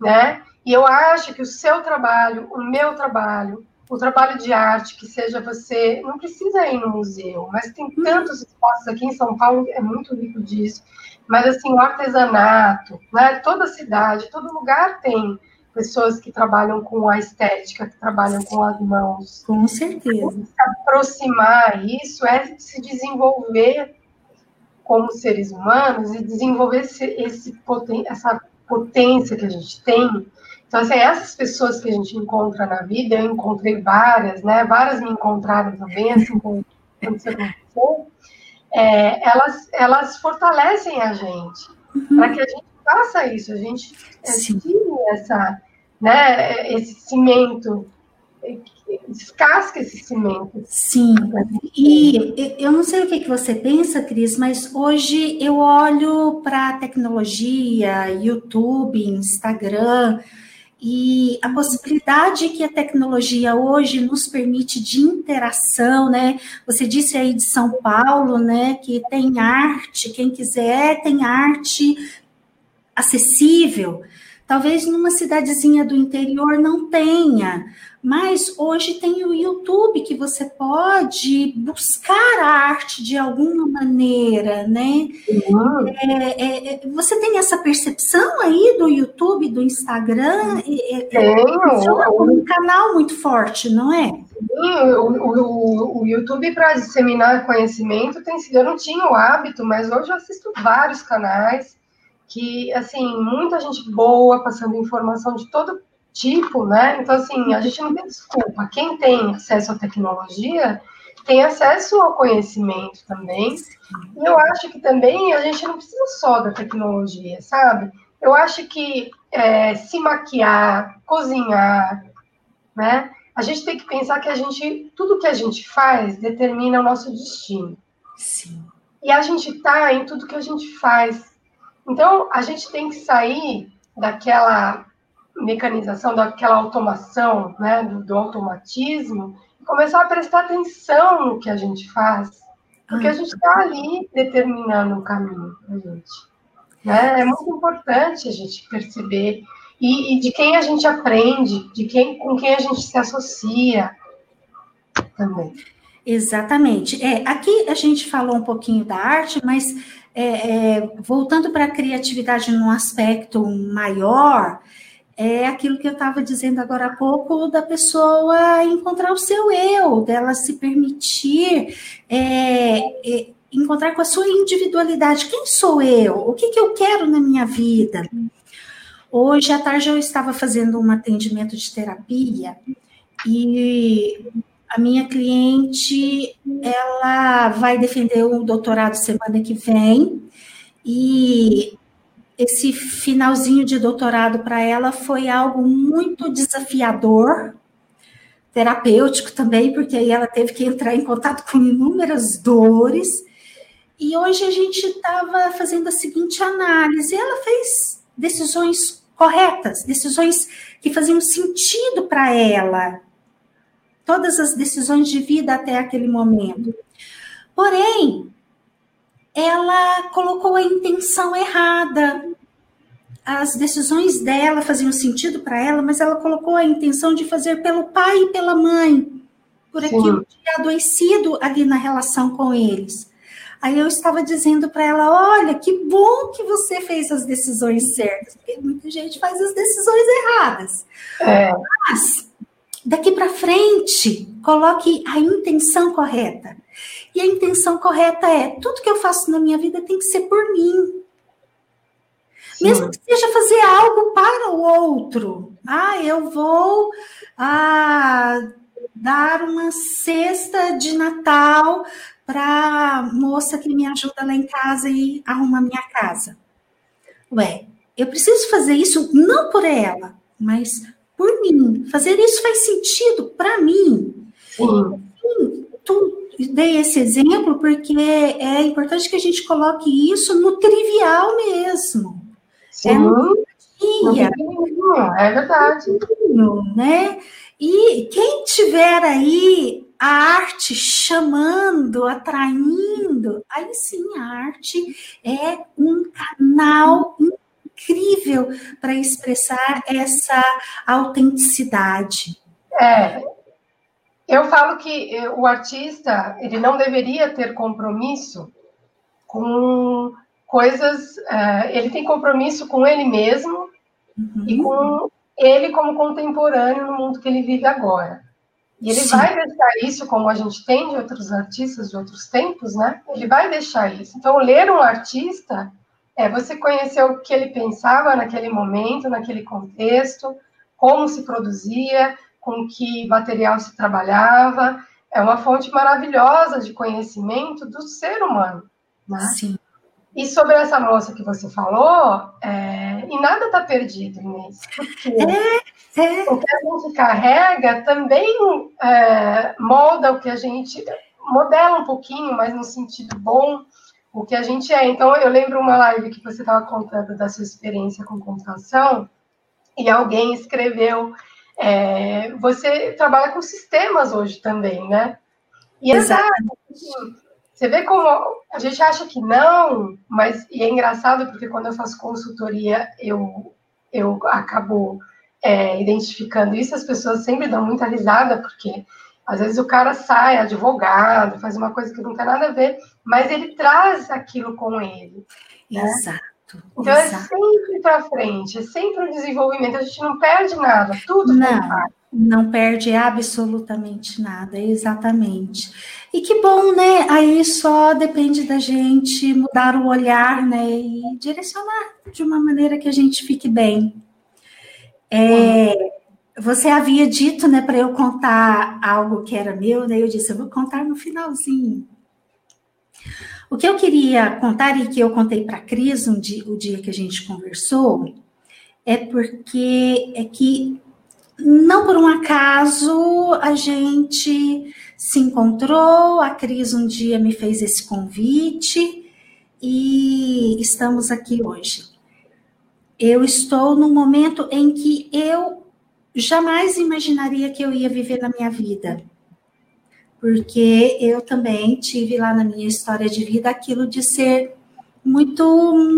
Né? E eu acho que o seu trabalho, o meu trabalho, o trabalho de arte, que seja você, não precisa ir no museu, mas tem uhum. tantos espaços aqui em São Paulo, é muito rico disso. Mas assim, o artesanato, né? Toda cidade, todo lugar tem pessoas que trabalham com a estética, que trabalham com as mãos. Com certeza. Se aproximar isso é se desenvolver como seres humanos e desenvolver esse, esse essa potência que a gente tem. Então, assim, essas pessoas que a gente encontra na vida, eu encontrei várias, né? Várias me encontraram também, assim como aconteceu com você, é, elas, elas fortalecem a gente, uhum. para que a gente faça isso, a gente tire essa, né, esse cimento descasca esse cimento. Sim. E eu não sei o que, que você pensa, Cris, mas hoje eu olho para a tecnologia, YouTube, Instagram, e a possibilidade que a tecnologia hoje nos permite de interação, né? Você disse aí de São Paulo, né, que tem arte, quem quiser tem arte acessível. Talvez numa cidadezinha do interior não tenha, mas hoje tem o YouTube que você pode buscar a arte de alguma maneira, né? Uhum. É, é, é você tem essa percepção aí do YouTube, do Instagram? É, é, é um canal muito forte, não é? Sim, o, o, o YouTube para disseminar conhecimento tem sido. Eu não tinha o hábito, mas hoje eu assisto vários canais que, assim, muita gente boa, passando informação de todo tipo, né? Então, assim, a gente não tem desculpa. Quem tem acesso à tecnologia tem acesso ao conhecimento também. E eu acho que também a gente não precisa só da tecnologia, sabe? Eu acho que é, se maquiar, cozinhar, né? A gente tem que pensar que a gente, tudo que a gente faz determina o nosso destino. Sim. E a gente tá em tudo que a gente faz. Então, a gente tem que sair daquela mecanização, daquela automação, né, do, do automatismo, e começar a prestar atenção no que a gente faz, porque a gente está ali determinando o caminho para gente. Né? É muito importante a gente perceber e, e, de quem a gente aprende, de quem com quem a gente se associa também. Exatamente. É, aqui a gente falou um pouquinho da arte, mas é, é, voltando para a criatividade num aspecto maior, é aquilo que eu estava dizendo agora há pouco, da pessoa encontrar o seu eu, dela se permitir é, é, encontrar com a sua individualidade. Quem sou eu? O que, que eu quero na minha vida? Hoje à tarde eu estava fazendo um atendimento de terapia e a minha cliente, ela vai defender o doutorado semana que vem. E esse finalzinho de doutorado para ela foi algo muito desafiador, terapêutico também, porque aí ela teve que entrar em contato com inúmeras dores. E hoje a gente estava fazendo a seguinte análise: ela fez decisões corretas, decisões que faziam sentido para ela, todas as decisões de vida até aquele momento. Porém, ela colocou a intenção errada. As decisões dela faziam sentido para ela, mas ela colocou a intenção de fazer pelo pai e pela mãe, por aquilo que tinha adoecido ali na relação com eles. Aí eu estava dizendo para ela: olha, que bom que você fez as decisões certas, porque muita gente faz as decisões erradas. É. Mas Daqui para frente, coloque a intenção correta. E a intenção correta é: tudo que eu faço na minha vida tem que ser por mim. Sim. Mesmo que seja fazer algo para o outro. Ah, eu vou ah, dar uma cesta de Natal para a moça que me ajuda lá em casa e arruma minha casa. Ué, eu preciso fazer isso não por ela, mas por mim. Fazer isso faz sentido para mim. Sim. Sim, tu dei esse exemplo porque é importante que a gente coloque isso no trivial mesmo. Sim. É no dia. É verdade. Né? E quem tiver aí a arte chamando, atraindo, aí sim a arte é um canal incrível para expressar essa autenticidade. É, eu falo que eh, o artista ele não deveria ter compromisso com coisas. Uh, ele tem compromisso com ele mesmo uhum. e com ele como contemporâneo no mundo que ele vive agora. E ele Sim. vai deixar isso, como a gente tem de outros artistas de outros tempos, né? Ele vai deixar isso. Então, ler um artista É você conhecer o que ele pensava naquele momento, naquele contexto, como se produzia, com que material se trabalhava. É uma fonte maravilhosa de conhecimento do ser humano. Né? Sim. E sobre essa moça que você falou, é... e nada está perdido, Inês. Porque é, é. o que a gente carrega também é, molda o que a gente. modela um pouquinho, mas no sentido bom o que a gente é. Então, eu lembro uma live que você estava contando da sua experiência com computação, e alguém escreveu: é, você trabalha com sistemas hoje também, né? E é Exato. Assim, você vê como a gente acha que não, mas e é engraçado porque quando eu faço consultoria, eu, eu acabo é, identificando isso, as pessoas sempre dão muita risada, porque às vezes o cara sai advogado, faz uma coisa que não tem nada a ver, mas ele traz aquilo com ele. Né? Exato. Então é exato. é sempre para frente, é sempre um desenvolvimento, a gente não perde nada, tudo não, não perde absolutamente nada, exatamente. E que bom, né? Aí só depende da gente mudar o olhar, né? E direcionar de uma maneira que a gente fique bem. É, você havia dito, né, para eu contar algo que era meu, daí né, eu disse, eu vou contar no finalzinho. O que eu queria contar e que eu contei para a Cris um dia, o dia que a gente conversou é porque é que não por um acaso a gente se encontrou, a Cris um dia me fez esse convite e estamos aqui hoje. Eu estou num momento em que eu jamais imaginaria que eu ia viver na minha vida. Porque eu também tive lá na minha história de vida aquilo de ser muito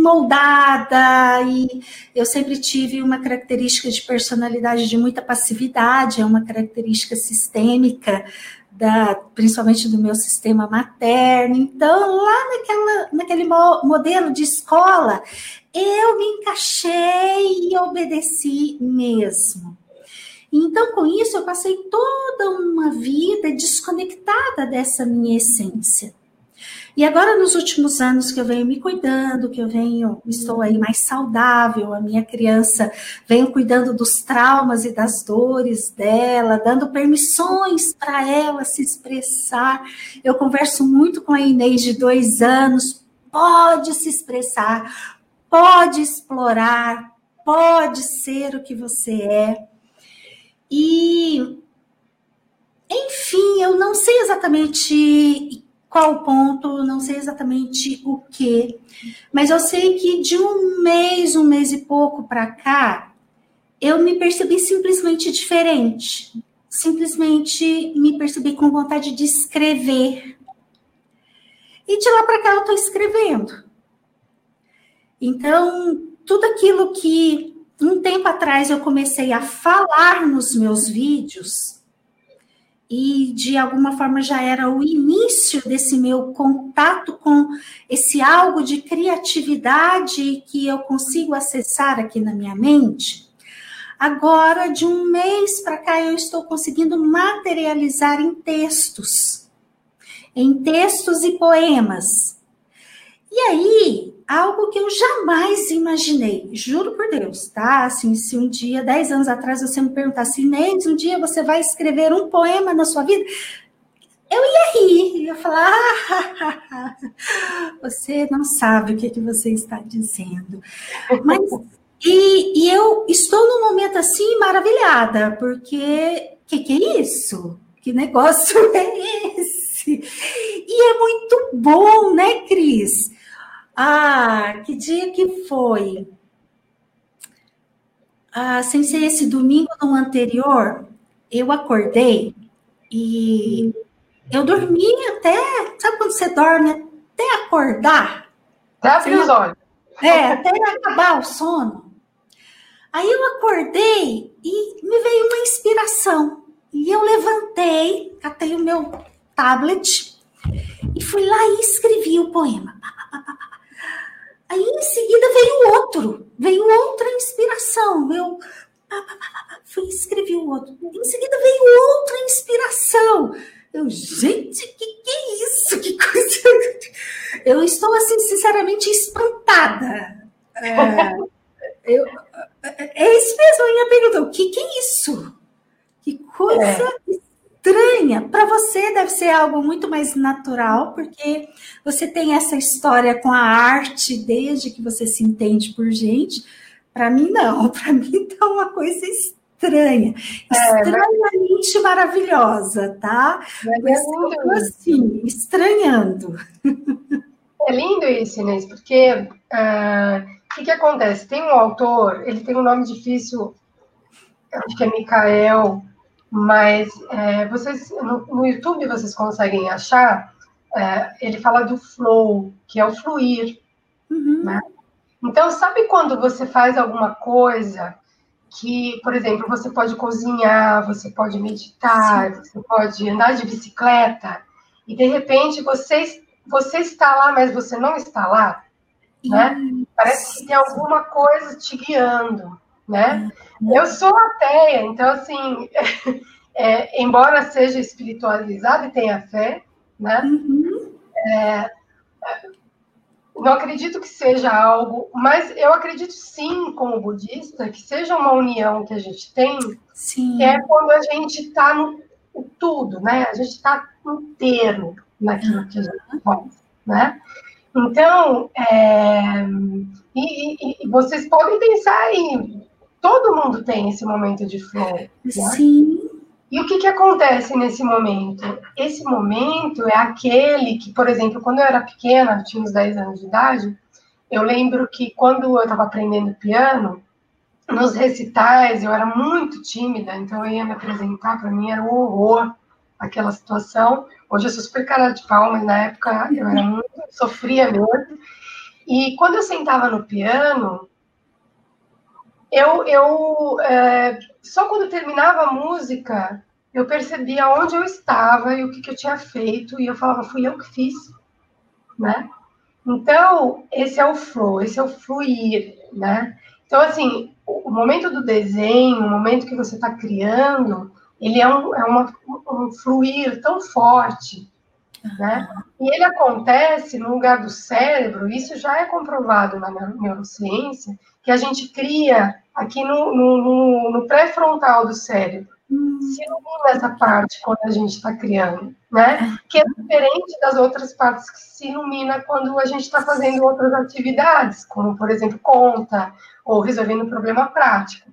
moldada e eu sempre tive uma característica de personalidade de muita passividade, é uma característica sistêmica da, principalmente do meu sistema materno. Então, lá naquela, naquele modelo de escola, eu me encaixei e obedeci mesmo. Então, com isso, eu passei toda uma vida desconectada dessa minha essência. E agora, nos últimos anos que eu venho me cuidando, que eu venho, estou aí mais saudável, a minha criança venho cuidando dos traumas e das dores dela, dando permissões para ela se expressar. Eu converso muito com a Inês de dois anos, pode se expressar, pode explorar, pode ser o que você é. E, enfim, eu não sei exatamente qual o ponto, não sei exatamente o que, mas eu sei que de um mês, um mês e pouco para cá, eu me percebi simplesmente diferente. Simplesmente me percebi com vontade de escrever. E de lá para cá eu estou escrevendo. Então, tudo aquilo que um tempo atrás eu comecei a falar nos meus vídeos e de alguma forma já era o início desse meu contato com esse algo de criatividade que eu consigo acessar aqui na minha mente. Agora, de um mês para cá, eu estou conseguindo materializar em textos, em textos e poemas. E aí, algo que eu jamais imaginei, juro por Deus, tá? Assim, se um dia, dez anos atrás, você me perguntasse, Inês, um dia você vai escrever um poema na sua vida, eu ia rir, ia falar, ah, você não sabe o que, que você está dizendo. Mas, e, e eu estou num momento assim maravilhada, porque, o que, que é isso? Que negócio é esse? E é muito bom, né, Cris? Ah, que dia que foi? Ah, sem ser esse domingo no anterior, eu acordei e eu dormi até. Sabe quando você dorme até acordar? Até abrir os olhos. É, até acabar o sono. Aí eu acordei e me veio uma inspiração. E eu levantei, catei o meu tablet e fui lá e escrevi o poema. Aí em seguida veio outro, veio outra inspiração. Eu fui escrevi o outro. Em seguida veio outra inspiração. Eu, gente, que que é isso? Que coisa. eu estou, assim, sinceramente espantada. É, eu, é isso mesmo, a minha pergunta. O que, que é isso? Que coisa é. Estranha. Para você deve ser algo muito mais natural, porque você tem essa história com a arte desde que você se entende por gente. Para mim, não. Para mim, tá uma coisa estranha. É, Estranhamente mas... maravilhosa, tá? Mas é assim, estranhando. É lindo isso, Inês, porque uh, o que, que acontece? Tem um autor, ele tem um nome difícil, acho que é Micael, mas é, vocês no, no, YouTube vocês conseguem achar, é, ele fala do flow, que é o fluir. Uhum. Né? Então, sabe quando você faz alguma coisa que, por exemplo, você pode cozinhar, você pode meditar, Sim. você pode andar de bicicleta, e de repente você, você está lá, mas você não está lá? né? Parece que tem alguma coisa te guiando, né? Eu sou ateia, então assim, é, embora seja espiritualizada e tenha fé, né? Uhum. É, não acredito que seja algo, mas eu acredito sim, como budista, que seja uma união que a gente tem, sim. que é quando a gente está no tudo, né? A gente está inteiro naquilo que a gente faz, né? Então, é, e, e, e, vocês podem pensar aí, todo mundo tem esse momento de flow. Né? Sim. E o que, que acontece nesse momento? Esse momento é aquele que, por exemplo, quando eu era pequena, tinha uns 10 anos de idade, eu lembro que quando eu estava aprendendo piano, nos recitais eu era muito tímida, então eu ia me apresentar, para mim era um horror aquela situação. Hoje eu sou super cara de pau, mas na época eu era muito, sofria mesmo. E quando eu sentava no piano, eu, eu é, só quando terminava a música, eu percebia onde eu estava e o que, que eu tinha feito, e eu falava, fui eu que fiz, né? Então, esse é o flow, esse é o fluir, né? Então, assim, o momento do desenho, o momento que você está criando, ele é um, é uma, um fluir tão forte, né? E ele acontece no lugar do cérebro, isso já é comprovado na neurociência, que a gente cria aqui no, no, no pré-frontal do cérebro. Hum. Se ilumina essa parte quando a gente está criando, né? Que é diferente das outras partes que se ilumina quando a gente está fazendo outras atividades, como, por exemplo, conta ou resolvendo um problema prático.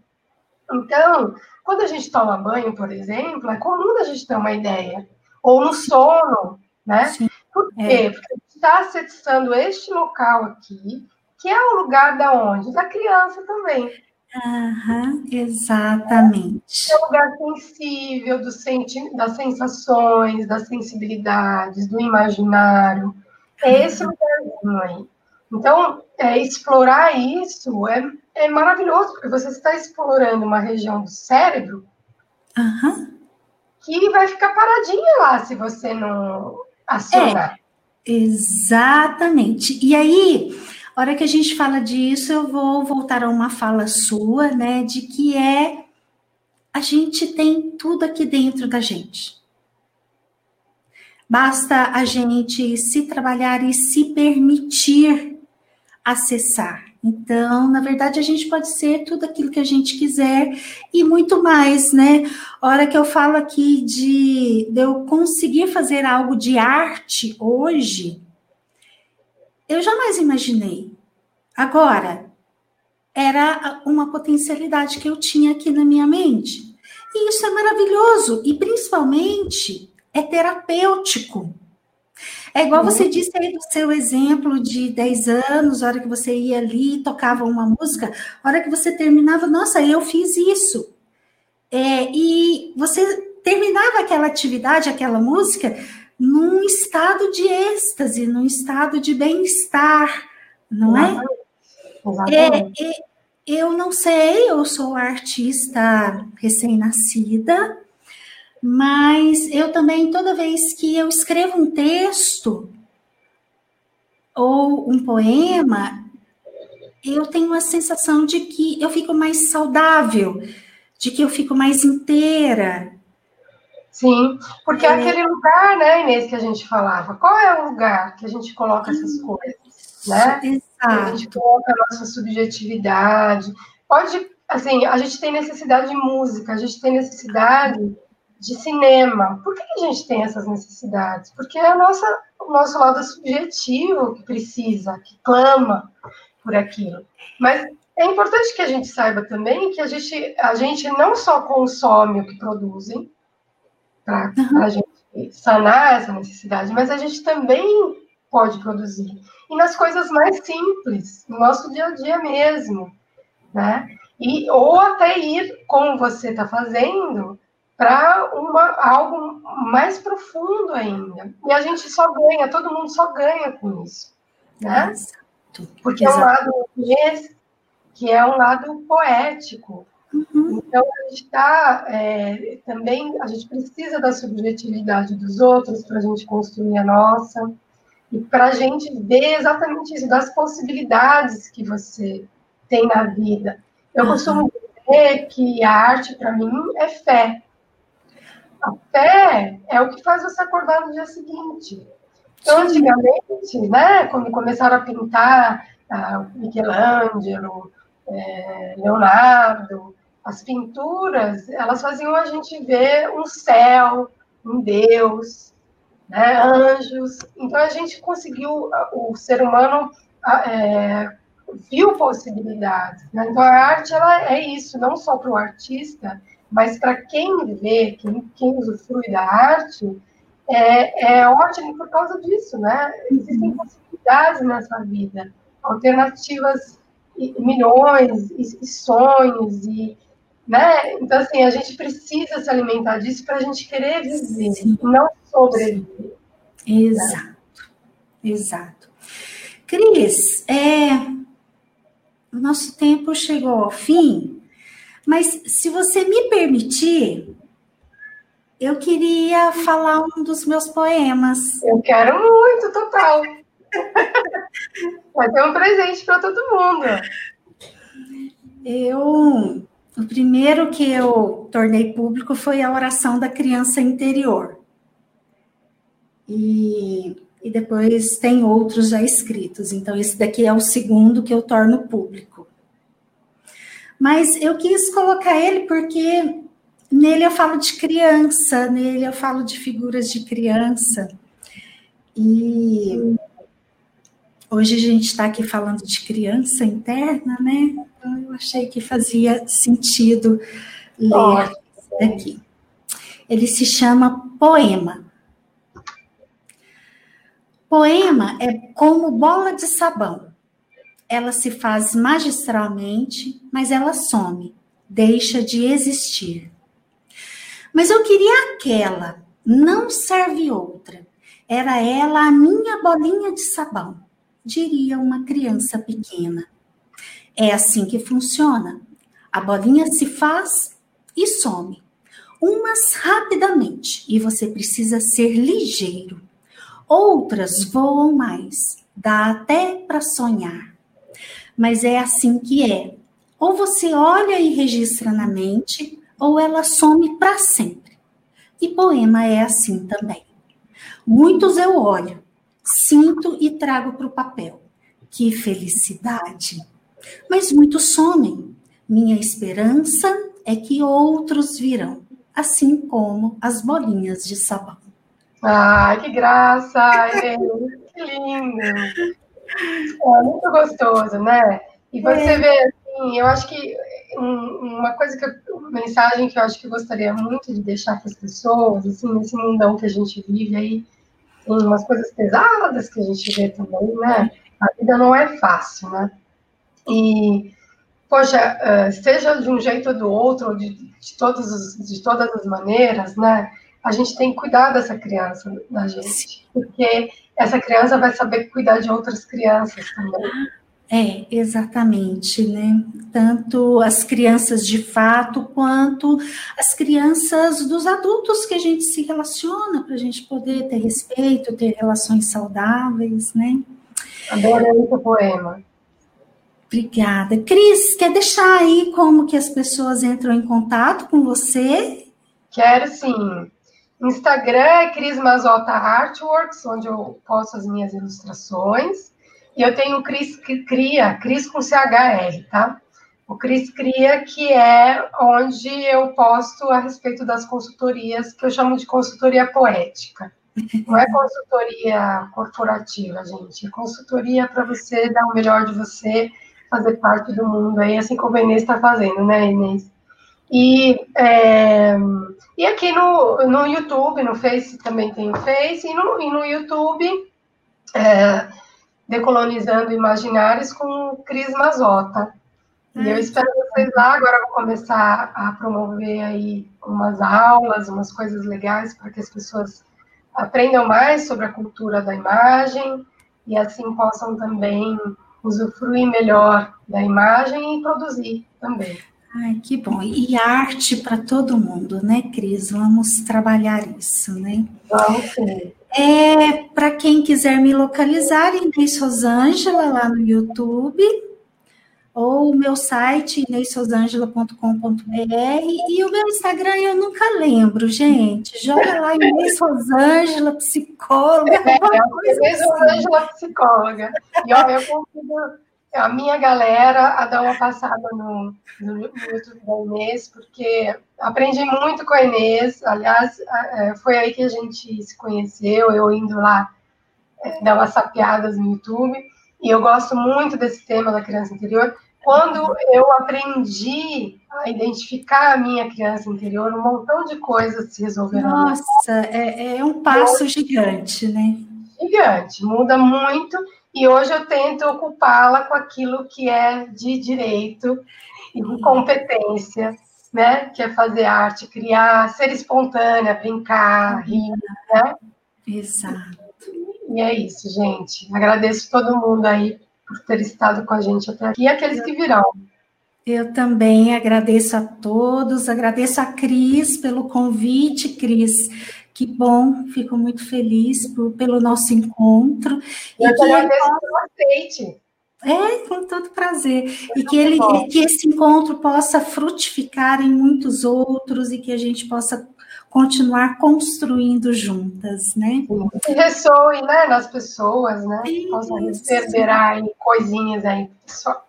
Então, quando a gente toma banho, por exemplo, é comum a gente ter uma ideia. Ou no sono, né? Sim. Por quê? É. Porque a gente está acessando este local aqui, que é o lugar da onde? Da criança também. Uhum, exatamente. É um lugar sensível do senti das sensações, das sensibilidades, do imaginário. É esse lugarzinho aí. Então, é, explorar isso é, é maravilhoso, porque você está explorando uma região do cérebro uhum. que vai ficar paradinha lá se você não acionar. É, exatamente. E aí, hora que a gente fala disso, eu vou voltar a uma fala sua, né, de que é a gente tem tudo aqui dentro da gente. Basta a gente se trabalhar e se permitir acessar. Então, na verdade, a gente pode ser tudo aquilo que a gente quiser e muito mais, né? Hora que eu falo aqui de, de eu conseguir fazer algo de arte hoje, eu jamais imaginei. Agora, era uma potencialidade que eu tinha aqui na minha mente. E isso é maravilhoso e principalmente é terapêutico. É igual você uhum. disse aí do seu exemplo de 10 anos, a hora que você ia ali, tocava uma música, a hora que você terminava, nossa, eu fiz isso. É, e você terminava aquela atividade, aquela música, num estado de êxtase, num estado de bem-estar, não é? é, é? Eu não sei, eu sou artista recém-nascida, mas eu também, toda vez que eu escrevo um texto ou um poema, eu tenho a sensação de que eu fico mais saudável, de que eu fico mais inteira. Sim, porque é aquele lugar, né, Inês, que a gente falava. Qual é o lugar que a gente coloca essas coisas, né? Exato. A gente coloca a nossa subjetividade. Pode, assim, a gente tem necessidade de música, a gente tem necessidade de cinema. Por que a gente tem essas necessidades? Porque é a nossa, o nosso lado subjetivo que precisa, que clama por aquilo. Mas é importante que a gente saiba também que a gente, a gente não só consome o que produzem, para uhum. a gente sanar essa necessidade, mas a gente também pode produzir. E nas coisas mais simples, no nosso dia a dia mesmo, né? E, ou até ir, como você está fazendo, para algo mais profundo ainda. E a gente só ganha, todo mundo só ganha com isso. Né? Porque Exato. é um lado que é um lado poético. Então, a gente está é, também, a gente precisa da subjetividade dos outros para a gente construir a nossa, e para a gente ver exatamente isso, das possibilidades que você tem na vida. Eu uhum. costumo dizer que a arte, para mim, é fé. A fé é o que faz você acordar no dia seguinte. Então, antigamente, né, quando começaram a pintar ah, Michelangelo, é, Leonardo, as pinturas, elas faziam a gente ver um céu, um Deus, né, anjos. Então a gente conseguiu, o ser humano é, viu possibilidades. Né? Então a arte ela é isso, não só para o artista, mas para quem vê, quem, quem usufrui da arte, é, é ótimo por causa disso, né? Existem possibilidades nessa vida, alternativas milhões e, e sonhos e né? Então, assim, a gente precisa se alimentar disso para a gente querer viver, Sim. não sobreviver. Exato, né? exato. Cris, é, o nosso tempo chegou ao fim, mas se você me permitir, eu queria falar um dos meus poemas. Eu quero muito, total. Vai ter um presente para todo mundo. Eu o primeiro que eu tornei público foi a oração da criança interior. E, e depois tem outros já escritos. Então, esse daqui é o segundo que eu torno público. Mas eu quis colocar ele porque nele eu falo de criança, nele eu falo de figuras de criança. E hoje a gente está aqui falando de criança interna, né? Então, eu achei que fazia sentido ler aqui. Ele se chama Poema. Poema é como bola de sabão. Ela se faz magistralmente, mas ela some, deixa de existir. Mas eu queria aquela, não serve outra. Era ela a minha bolinha de sabão, diria uma criança pequena. É assim que funciona. A bolinha se faz e some. Umas rapidamente, e você precisa ser ligeiro. Outras voam mais, dá até para sonhar. Mas é assim que é. Ou você olha e registra na mente, ou ela some para sempre. E poema é assim também. Muitos eu olho, sinto e trago para o papel. Que felicidade! Mas muitos somem. Minha esperança é que outros virão, assim como as bolinhas de sabão. Ai, que graça! que lindo! É muito gostoso, né? E você é. vê, assim, eu acho que uma coisa que eu, uma mensagem que eu acho que eu gostaria muito de deixar para as pessoas, assim, nesse mundão que a gente vive aí, tem umas coisas pesadas que a gente vê também, né? A vida não é fácil, né? E, poxa, uh, seja de um jeito ou do outro, de, de, todos de todas as maneiras, né? A gente tem que cuidar dessa criança da gente, porque essa criança vai saber cuidar de outras crianças também. É, exatamente, né? Tanto as crianças de fato, quanto as crianças dos adultos que a gente se relaciona, para a gente poder ter respeito, ter relações saudáveis, né? Adorei o poema. Obrigada. Cris, quer deixar aí como que as pessoas entram em contato com você? Quero sim. Instagram é Cris Mazota Artworks, onde eu posto as minhas ilustrações. E eu tenho o Cris Cria, Cris com CHR, tá? O Cris Cria, que é onde eu posto a respeito das consultorias, que eu chamo de consultoria poética. Não é consultoria corporativa, gente. É consultoria para você dar o melhor de você, fazer parte do mundo aí, assim como a Inês está fazendo, né, Inês? E, é, e aqui no, no YouTube, no Face também tem o Face, e no, e no YouTube, é, Decolonizando Imaginários com Cris Mazota. E eu espero vocês lá. Agora vou começar a promover aí umas aulas, umas coisas legais para que as pessoas aprendam mais sobre a cultura da imagem e assim possam também usufruir melhor da imagem e produzir também. Ai, que bom. E arte para todo mundo, né, Cris? Vamos trabalhar isso, né? Vamos sim. É, para quem quiser me localizar, Inês Rosângela lá no YouTube, ou o meu site, ineisrosangela.com.br, e o meu Instagram eu nunca lembro, gente. Joga lá Inês Rosângela, psicóloga. É, é Inês assim. Rosângela, psicóloga. E ó, eu convido a minha galera a dar uma passada no, no, YouTube da Inês, porque aprendi muito com a Inês. Aliás, é, foi aí que a gente se conheceu, eu indo lá é, dar umas sapiadas no YouTube. E eu gosto muito desse tema da criança interior. Quando eu aprendi a identificar a minha criança interior, um montão de coisas se resolveram. Nossa, é, é um passo gigante, né? Gigante, muda muito e hoje eu tento ocupá-la com aquilo que é de direito e de competência, né? Que é fazer arte, criar, ser espontânea, brincar, rir, né? Exato. E é isso, gente. Agradeço todo mundo aí por ter estado com a gente até aqui e aqueles que virão. Eu também agradeço a todos, agradeço a Cris pelo convite, Cris. Que bom, fico muito feliz por, pelo nosso encontro. Eu e agradeço pelo aceite. É, com todo prazer. e que, ele, que esse encontro possa frutificar em muitos outros e que a gente possa continuar construindo juntas, né? Que ressoe, né, nas pessoas, né? Possa reverberar aí coisinhas aí, pessoal.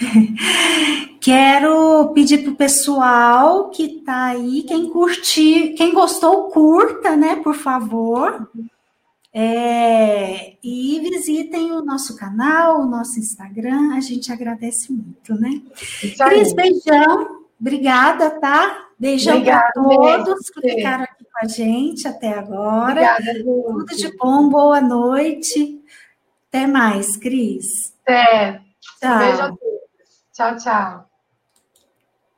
Quero pedir para o pessoal que está aí, quem curtir, quem gostou, curta, né, por favor. É, e visitem o nosso canal, o nosso Instagram, a gente agradece muito, né? Cris, beijão, obrigada, tá? Beijão para todos que ficaram aqui com a gente até agora. Obrigada, Tudo de bom, boa noite. Até mais, Cris. Até. Tchau. Beijo a todos. Tchau, tchau.